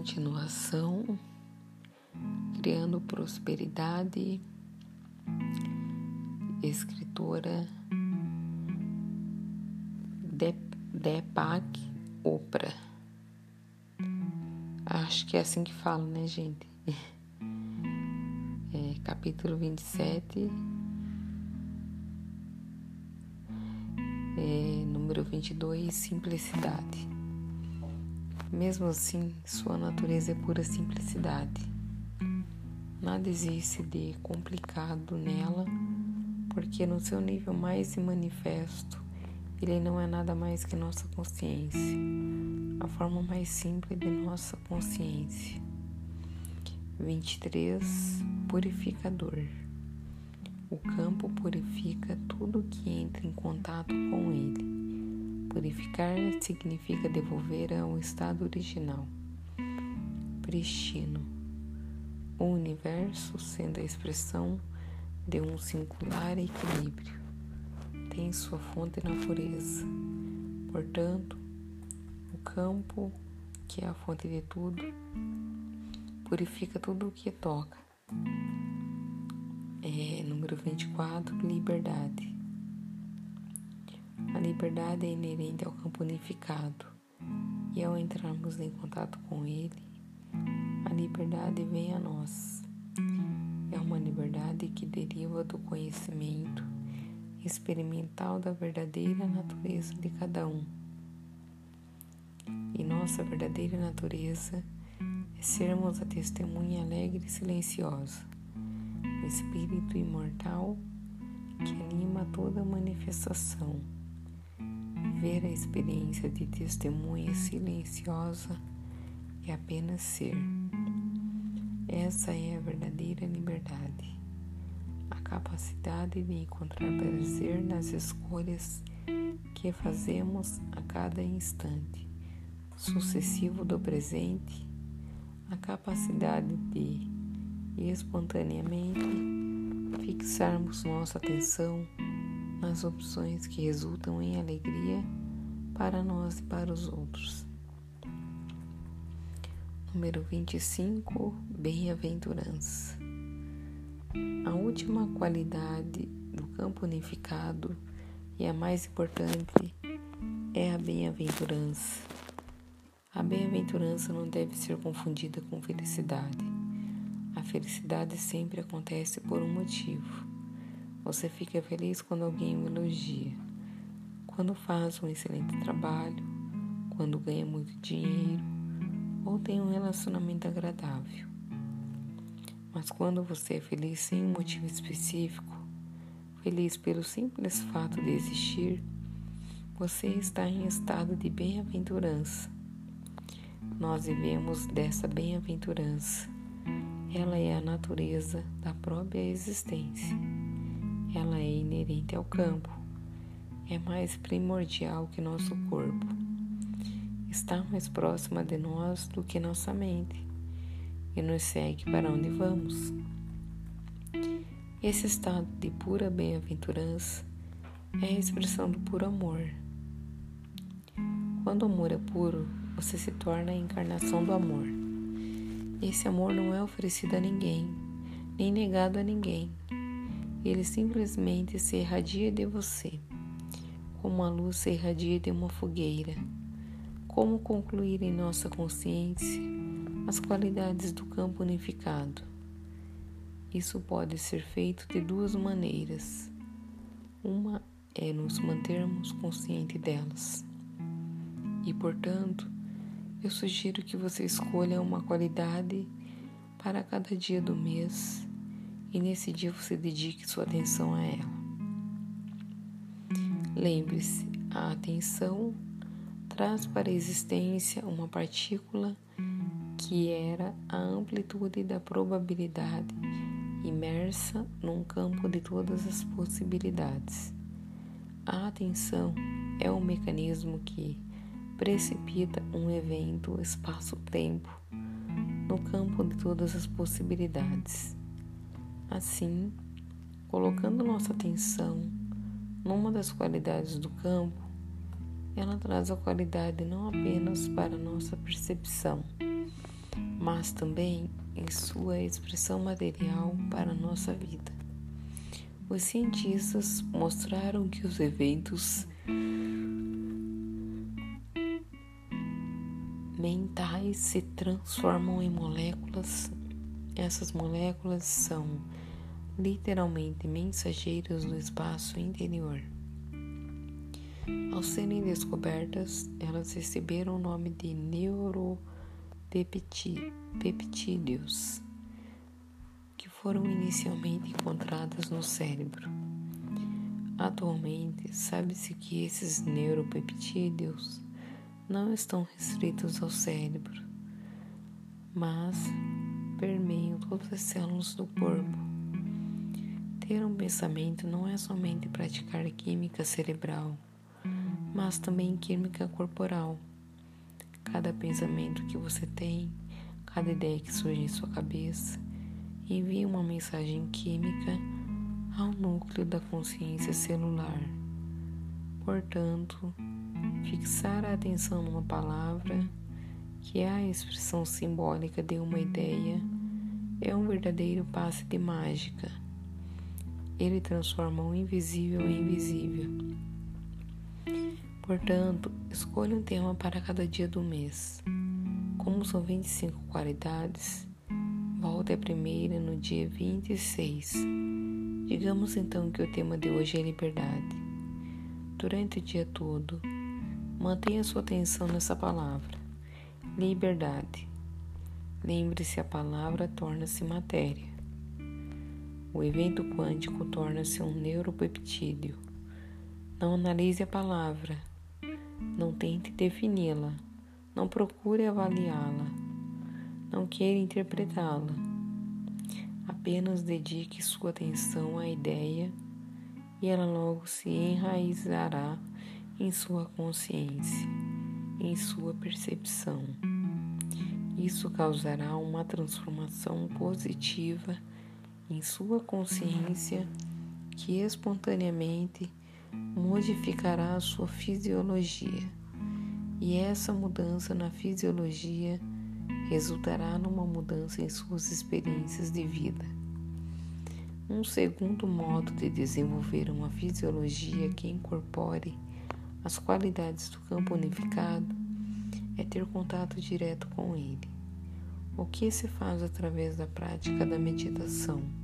continuação, criando prosperidade, escritora Deepak Oprah. Acho que é assim que fala, né, gente? É, capítulo 27, é, número 22, simplicidade. Mesmo assim, sua natureza é pura simplicidade. Nada existe de complicado nela, porque no seu nível mais manifesto, ele não é nada mais que nossa consciência, a forma mais simples de nossa consciência. 23 Purificador O campo purifica tudo que entra em contato com ele Purificar significa devolver ao estado original, pristino. O universo, sendo a expressão de um singular equilíbrio, tem sua fonte na pureza. Portanto, o campo, que é a fonte de tudo, purifica tudo o que toca. É, número 24, liberdade. A liberdade é inerente ao campo unificado, e ao entrarmos em contato com ele, a liberdade vem a nós. É uma liberdade que deriva do conhecimento experimental da verdadeira natureza de cada um. E nossa verdadeira natureza é sermos a testemunha alegre e silenciosa, o espírito imortal que anima toda manifestação Viver a experiência de testemunha silenciosa e apenas ser. Essa é a verdadeira liberdade, a capacidade de encontrar prazer nas escolhas que fazemos a cada instante. Sucessivo do presente, a capacidade de espontaneamente fixarmos nossa atenção nas opções que resultam em alegria para nós e para os outros. Número 25, bem-aventurança. A última qualidade do campo unificado e a mais importante é a bem-aventurança. A bem-aventurança não deve ser confundida com felicidade. A felicidade sempre acontece por um motivo. Você fica feliz quando alguém o elogia, quando faz um excelente trabalho, quando ganha muito dinheiro ou tem um relacionamento agradável. Mas quando você é feliz sem um motivo específico, feliz pelo simples fato de existir, você está em estado de bem-aventurança. Nós vivemos dessa bem-aventurança. Ela é a natureza da própria existência ela é inerente ao campo, é mais primordial que nosso corpo, está mais próxima de nós do que nossa mente e nos segue para onde vamos. Esse estado de pura bem-aventurança é a expressão do puro amor. Quando o amor é puro, você se torna a encarnação do amor. Esse amor não é oferecido a ninguém, nem negado a ninguém ele simplesmente se irradia de você, como a luz se irradia de uma fogueira. Como concluir em nossa consciência as qualidades do campo unificado? Isso pode ser feito de duas maneiras. Uma é nos mantermos conscientes delas. E, portanto, eu sugiro que você escolha uma qualidade para cada dia do mês e nesse dia você dedique sua atenção a ela. Lembre-se, a atenção traz para a existência uma partícula que era a amplitude da probabilidade imersa num campo de todas as possibilidades. A atenção é o mecanismo que precipita um evento espaço-tempo no campo de todas as possibilidades. Assim, colocando nossa atenção numa das qualidades do campo, ela traz a qualidade não apenas para nossa percepção, mas também em sua expressão material para nossa vida. Os cientistas mostraram que os eventos mentais se transformam em moléculas. Essas moléculas são literalmente mensageiros do espaço interior. Ao serem descobertas, elas receberam o nome de neuropeptídeos, que foram inicialmente encontradas no cérebro. Atualmente, sabe-se que esses neuropeptídeos não estão restritos ao cérebro, mas permeiam todas as células do corpo ter um pensamento não é somente praticar química cerebral, mas também química corporal. Cada pensamento que você tem, cada ideia que surge em sua cabeça, envia uma mensagem química ao núcleo da consciência celular. Portanto, fixar a atenção numa palavra, que é a expressão simbólica de uma ideia, é um verdadeiro passe de mágica ele transforma o invisível em visível. Portanto, escolha um tema para cada dia do mês. Como são 25 qualidades, volte a primeira no dia 26. Digamos então que o tema de hoje é liberdade. Durante o dia todo, mantenha sua atenção nessa palavra. Liberdade. Lembre-se, a palavra torna-se matéria. O evento quântico torna-se um neuropeptídeo. Não analise a palavra, não tente defini-la, não procure avaliá-la, não queira interpretá-la. Apenas dedique sua atenção à ideia e ela logo se enraizará em sua consciência, em sua percepção. Isso causará uma transformação positiva em sua consciência que espontaneamente modificará a sua fisiologia. E essa mudança na fisiologia resultará numa mudança em suas experiências de vida. Um segundo modo de desenvolver uma fisiologia que incorpore as qualidades do campo unificado é ter contato direto com ele, o que se faz através da prática da meditação.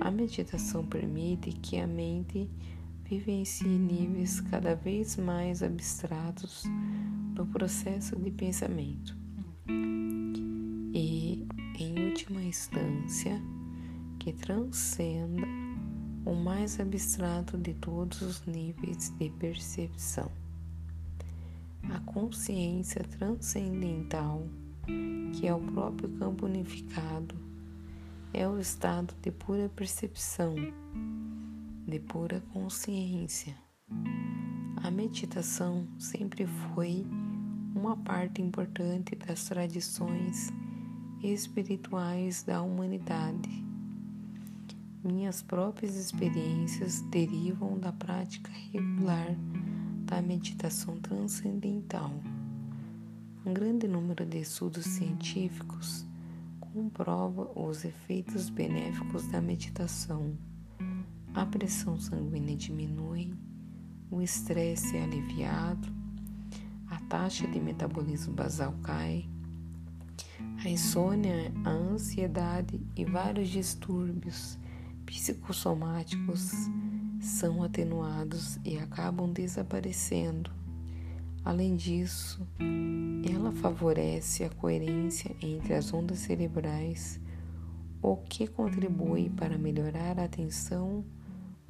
A meditação permite que a mente vivencie níveis cada vez mais abstratos no processo de pensamento e, em última instância, que transcenda o mais abstrato de todos os níveis de percepção. A consciência transcendental, que é o próprio campo unificado é o estado de pura percepção, de pura consciência. A meditação sempre foi uma parte importante das tradições espirituais da humanidade. Minhas próprias experiências derivam da prática regular da meditação transcendental. Um grande número de estudos científicos comprova os efeitos benéficos da meditação. A pressão sanguínea diminui, o estresse é aliviado, a taxa de metabolismo basal cai, a insônia, a ansiedade e vários distúrbios psicossomáticos são atenuados e acabam desaparecendo. Além disso, ela favorece a coerência entre as ondas cerebrais, o que contribui para melhorar a atenção,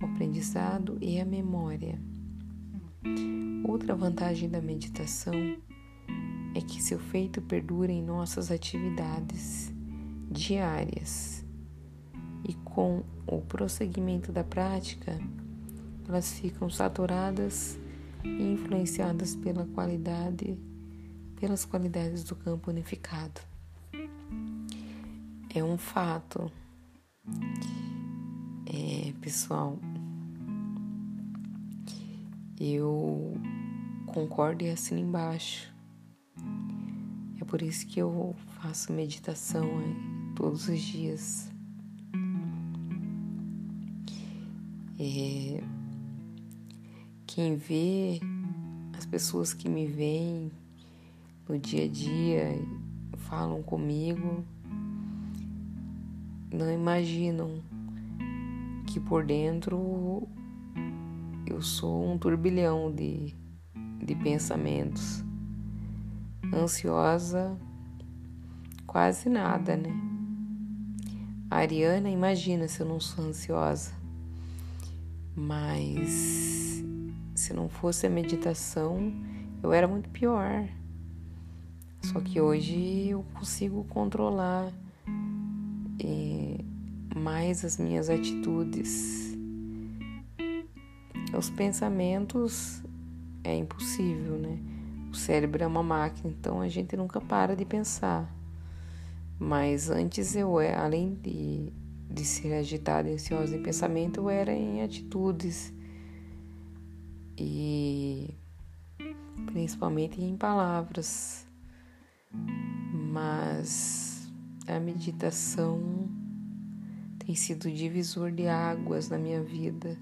o aprendizado e a memória. Outra vantagem da meditação é que seu feito perdura em nossas atividades diárias e com o prosseguimento da prática, elas ficam saturadas influenciadas pela qualidade, pelas qualidades do campo unificado. É um fato, é, pessoal. Eu concordo e assino embaixo. É por isso que eu faço meditação é, todos os dias. Quem vê, as pessoas que me veem no dia a dia, falam comigo, não imaginam que por dentro eu sou um turbilhão de, de pensamentos. Ansiosa, quase nada, né? A Ariana imagina se eu não sou ansiosa. Mas se não fosse a meditação, eu era muito pior. Só que hoje eu consigo controlar eh, mais as minhas atitudes. Os pensamentos é impossível, né? O cérebro é uma máquina, então a gente nunca para de pensar. Mas antes eu, é, além de, de ser agitada e ansiosa em pensamento, eu era em atitudes e principalmente em palavras. Mas a meditação tem sido divisor de águas na minha vida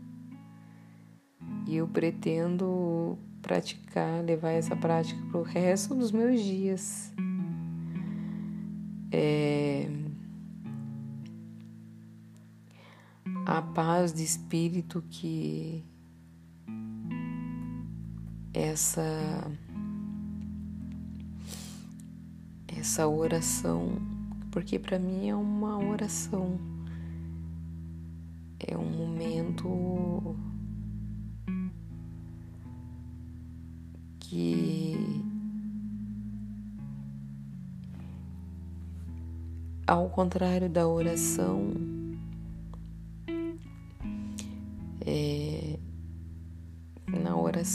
e eu pretendo praticar, levar essa prática para o resto dos meus dias. É... A paz de espírito que essa essa oração, porque para mim é uma oração, é um momento que ao contrário da oração,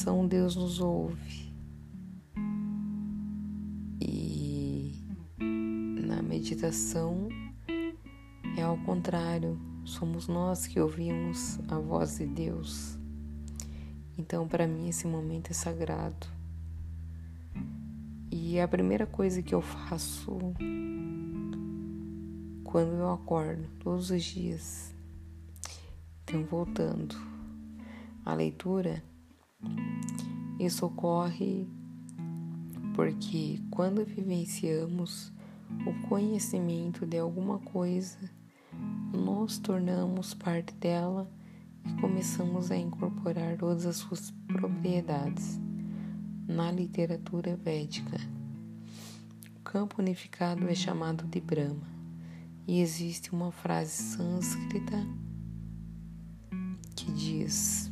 oração Deus nos ouve. meditação é ao contrário, somos nós que ouvimos a voz de Deus. Então, para mim, esse momento é sagrado. E a primeira coisa que eu faço quando eu acordo, todos os dias. Então, voltando à leitura, isso ocorre porque quando vivenciamos o conhecimento de alguma coisa, nos tornamos parte dela e começamos a incorporar todas as suas propriedades. Na literatura védica, o campo unificado é chamado de Brahma e existe uma frase sânscrita que diz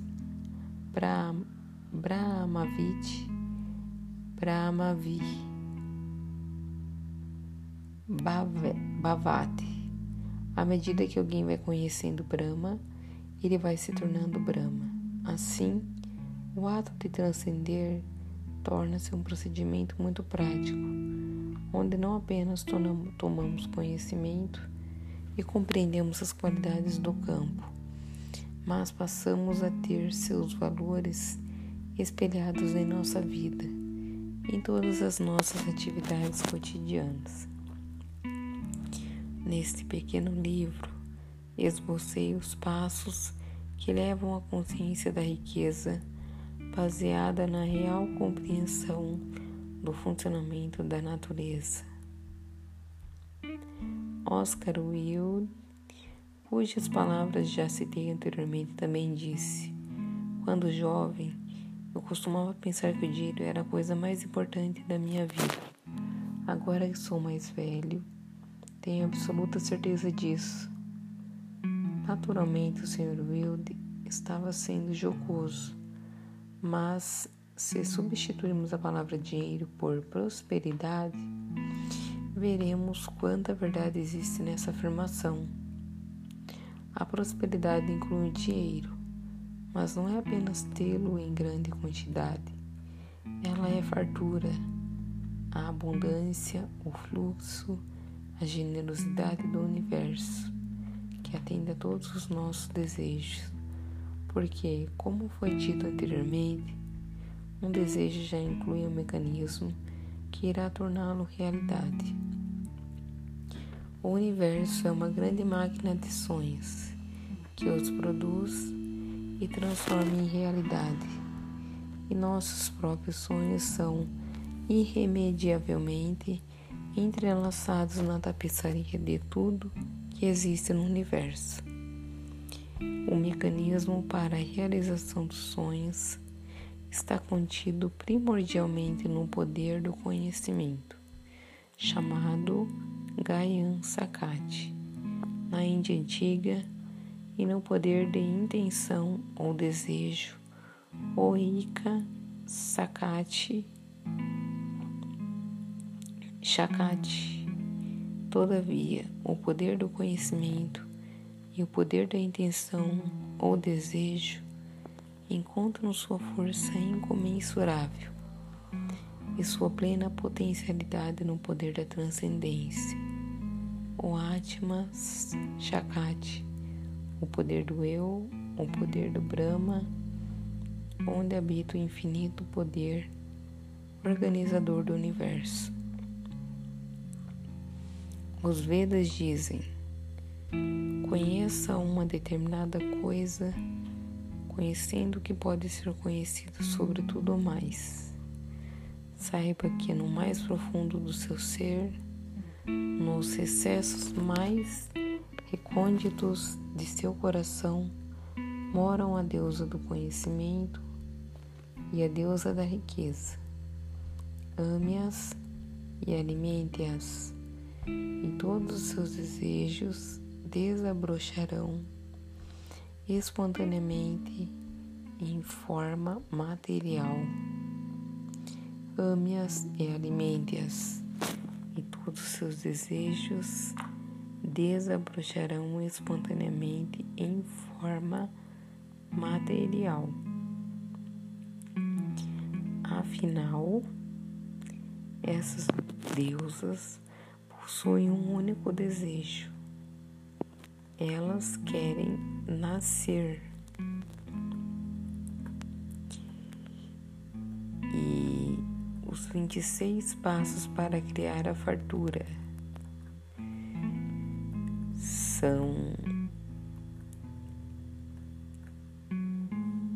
Brahmavit Brahmavi Bhavati. À medida que alguém vai conhecendo Brahma, ele vai se tornando Brahma. Assim, o ato de transcender torna-se um procedimento muito prático, onde não apenas tomamos conhecimento e compreendemos as qualidades do campo, mas passamos a ter seus valores espelhados em nossa vida, em todas as nossas atividades cotidianas. Neste pequeno livro, esbocei os passos que levam à consciência da riqueza, baseada na real compreensão do funcionamento da natureza. Oscar Wilde, cujas palavras já citei anteriormente, também disse: Quando jovem, eu costumava pensar que o dinheiro era a coisa mais importante da minha vida. Agora que sou mais velho, tenho absoluta certeza disso. Naturalmente, o Sr. Wilde estava sendo jocoso, mas se substituirmos a palavra dinheiro por prosperidade, veremos quanta verdade existe nessa afirmação. A prosperidade inclui dinheiro, mas não é apenas tê-lo em grande quantidade. Ela é fartura, a abundância, o fluxo, a generosidade do universo, que atende a todos os nossos desejos, porque, como foi dito anteriormente, um desejo já inclui um mecanismo que irá torná-lo realidade. O universo é uma grande máquina de sonhos que os produz e transforma em realidade. E nossos próprios sonhos são irremediavelmente entrelaçados na tapeçaria de tudo que existe no universo. O mecanismo para a realização dos sonhos está contido primordialmente no poder do conhecimento, chamado Gayan Sakati, na Índia Antiga, e no poder de intenção ou desejo, Oika Sakati. Shakati. Todavia, o poder do conhecimento e o poder da intenção ou desejo encontram sua força incomensurável e sua plena potencialidade no poder da transcendência. O Atma Shakati, o poder do eu, o poder do Brahma, onde habita o infinito poder organizador do universo. Os Vedas dizem: conheça uma determinada coisa, conhecendo que pode ser conhecido sobre tudo mais. Saiba que no mais profundo do seu ser, nos recessos mais recônditos de seu coração moram a deusa do conhecimento e a deusa da riqueza. Ame-as e alimente-as, e todos os seus desejos desabrocharão espontaneamente em forma material. Ame-as e alimente-as e todos seus desejos desabrocharão espontaneamente em forma material. Afinal, essas deusas possuem um único desejo. Elas querem nascer. os 26 passos para criar a fartura. São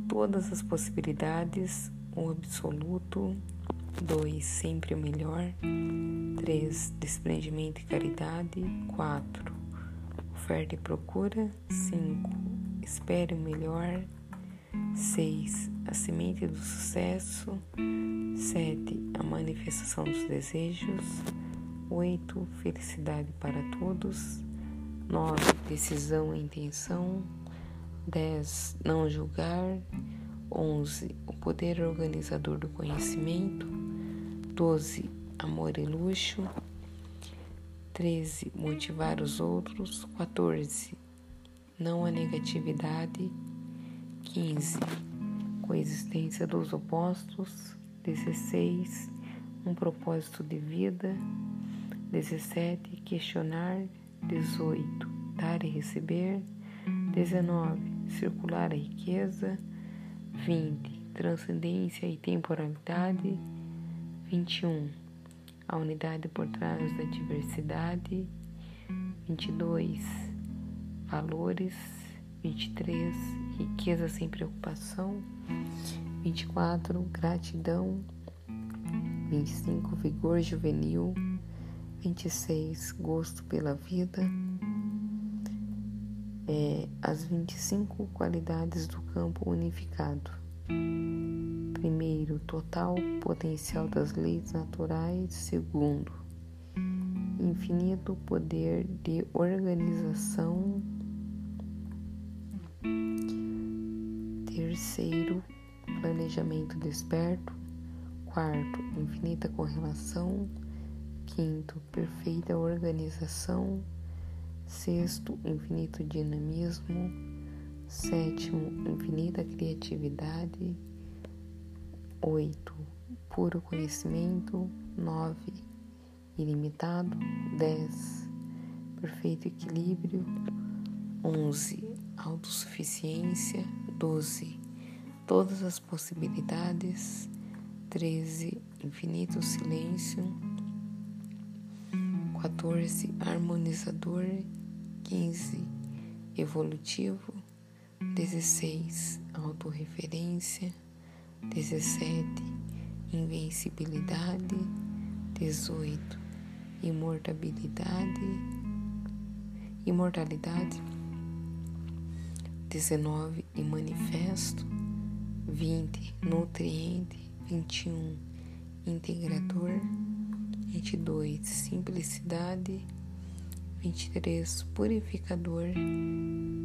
todas as possibilidades, o absoluto. 2. Sempre o melhor. 3. Desprendimento e caridade. 4. Oferta e procura. 5. Espere o melhor. 6. A semente do sucesso. 7. A manifestação dos desejos. 8. Felicidade para todos. 9. Decisão e intenção. 10. Não julgar. 11. O poder organizador do conhecimento. 12. Amor e luxo. 13. Motivar os outros. 14. Não a negatividade. 15. Coexistência dos opostos. 16. Um propósito de vida. 17. Questionar. 18. Dar e receber. 19. Circular a riqueza. 20. Transcendência e temporalidade. 21. A unidade por trás da diversidade. 22. Valores. 23. Riqueza sem preocupação. 24. Gratidão. 25. Vigor juvenil. 26. Gosto pela vida. É, as 25 qualidades do campo unificado. Primeiro, total potencial das leis naturais. Segundo, infinito poder de organização Terceiro, planejamento desperto. Quarto, infinita correlação. Quinto, perfeita organização. Sexto, infinito dinamismo. Sétimo, infinita criatividade. Oito, puro conhecimento. Nove, ilimitado. Dez, perfeito equilíbrio. Onze, autossuficiência. Doze, todas as possibilidades. 13. Infinito Silêncio. 14. Harmonizador. 15. Evolutivo. 16. Autorreferência. 17. Invencibilidade. 18. Imortabilidade. Imortalidade. 19. E manifesto. 20. Nutriente. 21. Integrador. 22. Simplicidade. 23. Purificador.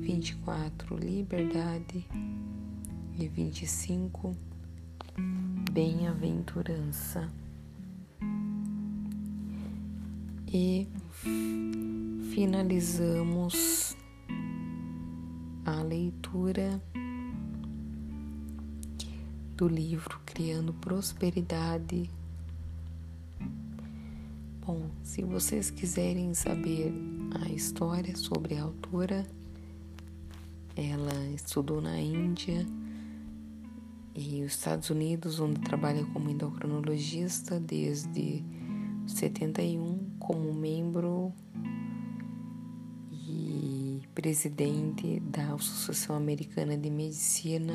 24. Liberdade. E 25. Bem-aventurança. E finalizamos a leitura do livro Criando Prosperidade. Bom, se vocês quiserem saber a história sobre a autora, ela estudou na Índia e os Estados Unidos, onde trabalha como endocrinologista desde 71 como membro e presidente da Associação Americana de Medicina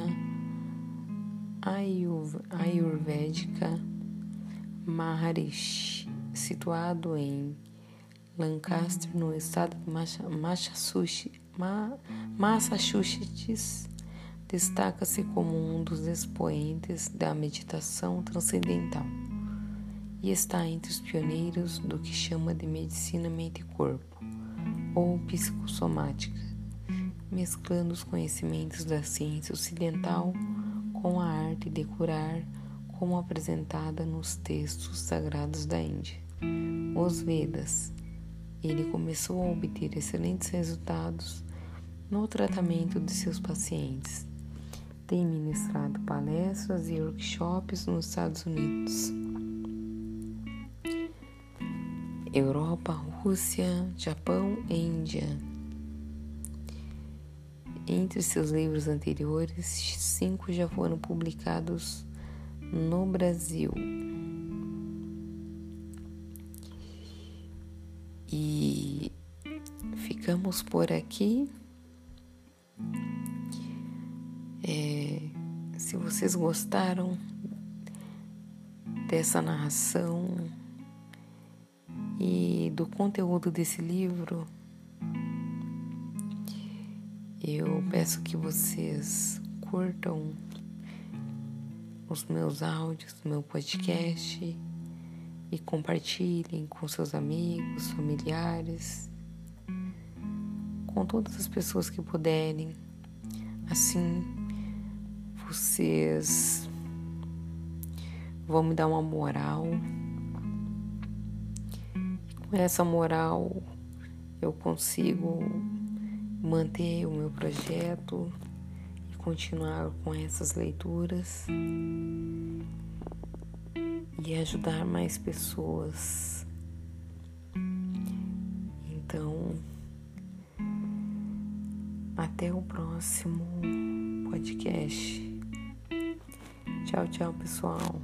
Ayurvédica Maharishi, situado em Lancaster, no estado de Massachusetts, destaca-se como um dos expoentes da meditação transcendental e está entre os pioneiros do que chama de medicina mente-corpo ou psicossomática, mesclando os conhecimentos da ciência ocidental com a arte de curar, como apresentada nos textos sagrados da Índia, os Vedas. Ele começou a obter excelentes resultados no tratamento de seus pacientes. Tem ministrado palestras e workshops nos Estados Unidos. Europa, Rússia, Japão e Índia. Entre seus livros anteriores, cinco já foram publicados no Brasil. E ficamos por aqui. É, se vocês gostaram dessa narração, e do conteúdo desse livro, eu peço que vocês curtam os meus áudios, meu podcast e compartilhem com seus amigos, familiares, com todas as pessoas que puderem. Assim, vocês vão me dar uma moral essa moral eu consigo manter o meu projeto e continuar com essas leituras e ajudar mais pessoas. Então, até o próximo podcast. Tchau, tchau, pessoal.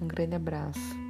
Um grande abraço.